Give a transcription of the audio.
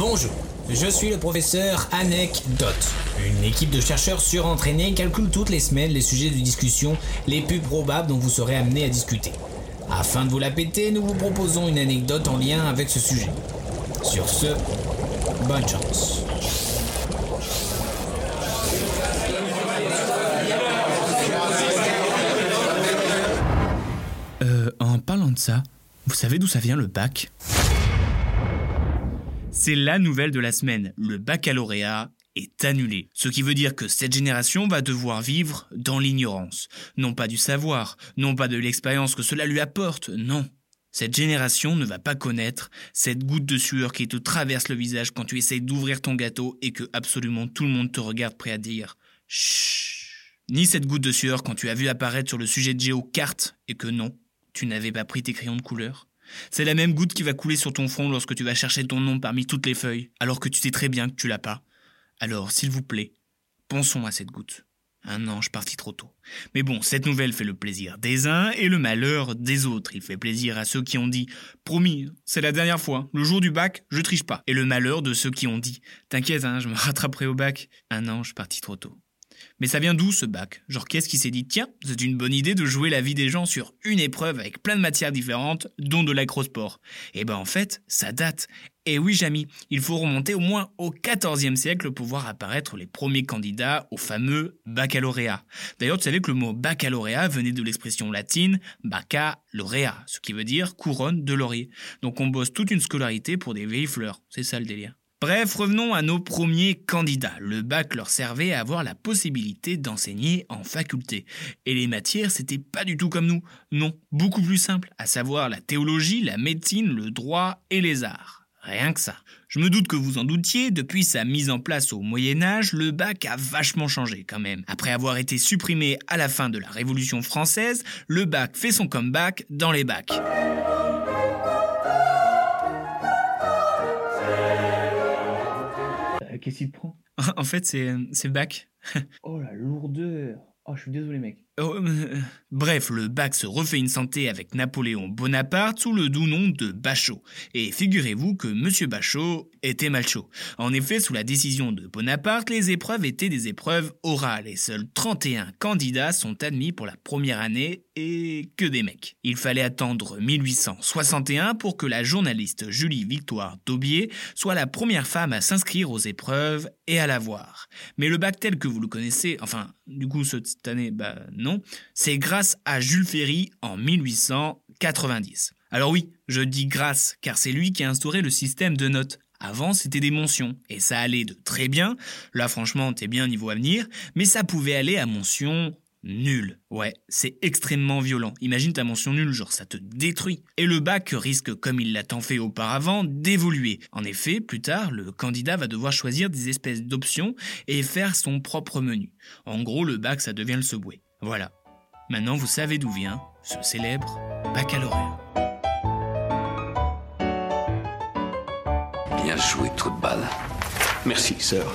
Bonjour, je suis le professeur Anecdote. Une équipe de chercheurs surentraînés calcule toutes les semaines les sujets de discussion les plus probables dont vous serez amené à discuter. Afin de vous la péter, nous vous proposons une anecdote en lien avec ce sujet. Sur ce, bonne chance. Euh, en parlant de ça, vous savez d'où ça vient le bac? C'est la nouvelle de la semaine. Le baccalauréat est annulé. Ce qui veut dire que cette génération va devoir vivre dans l'ignorance. Non pas du savoir, non pas de l'expérience que cela lui apporte, non. Cette génération ne va pas connaître cette goutte de sueur qui te traverse le visage quand tu essayes d'ouvrir ton gâteau et que absolument tout le monde te regarde prêt à dire Chut. Ni cette goutte de sueur quand tu as vu apparaître sur le sujet de géo carte et que non, tu n'avais pas pris tes crayons de couleur. C'est la même goutte qui va couler sur ton front lorsque tu vas chercher ton nom parmi toutes les feuilles, alors que tu sais très bien que tu l'as pas. Alors, s'il vous plaît, pensons à cette goutte. Un ange parti trop tôt. Mais bon, cette nouvelle fait le plaisir des uns et le malheur des autres. Il fait plaisir à ceux qui ont dit Promis, c'est la dernière fois, le jour du bac, je triche pas. Et le malheur de ceux qui ont dit T'inquiète, hein, je me rattraperai au bac. Un ange parti trop tôt. Mais ça vient d'où ce bac? Genre qu'est-ce qui s'est dit? Tiens, c'est une bonne idée de jouer la vie des gens sur une épreuve avec plein de matières différentes, dont de l'acrosport. Et ben en fait, ça date. Et oui, Jamy, il faut remonter au moins au XIVe siècle pour voir apparaître les premiers candidats au fameux baccalauréat. D'ailleurs, tu savais que le mot baccalauréat venait de l'expression latine baccalauréat, ce qui veut dire couronne de laurier. Donc on bosse toute une scolarité pour des vieilles fleurs. C'est ça le délire. Bref, revenons à nos premiers candidats. Le bac leur servait à avoir la possibilité d'enseigner en faculté. Et les matières, c'était pas du tout comme nous. Non, beaucoup plus simple, à savoir la théologie, la médecine, le droit et les arts. Rien que ça. Je me doute que vous en doutiez, depuis sa mise en place au Moyen Âge, le bac a vachement changé quand même. Après avoir été supprimé à la fin de la Révolution française, le bac fait son comeback dans les bacs. Qu'est-ce qu'il te prend? En fait, c'est c'est bac. Oh la lourdeur Oh, je suis désolé, mec. Oh, euh, Bref, le bac se refait une santé avec Napoléon Bonaparte sous le doux nom de Bachot. Et figurez-vous que Monsieur Bachot était mal chaud. En effet, sous la décision de Bonaparte, les épreuves étaient des épreuves orales et seuls 31 candidats sont admis pour la première année et que des mecs. Il fallait attendre 1861 pour que la journaliste Julie Victoire Daubier soit la première femme à s'inscrire aux épreuves et à la voir. Mais le bac tel que vous le connaissez, enfin, du coup, cette année, bah non, c'est grâce à Jules Ferry en 1890. Alors oui, je dis grâce, car c'est lui qui a instauré le système de notes. Avant, c'était des mentions, et ça allait de très bien, là franchement, t'es bien niveau avenir, mais ça pouvait aller à mention nul. Ouais, c'est extrêmement violent. Imagine ta mention nulle, genre ça te détruit. Et le bac risque, comme il l'a tant fait auparavant, d'évoluer. En effet, plus tard, le candidat va devoir choisir des espèces d'options et faire son propre menu. En gros, le bac, ça devient le subway. Voilà. Maintenant, vous savez d'où vient ce célèbre baccalauréat. Bien joué, trou de balle. Merci, sœur.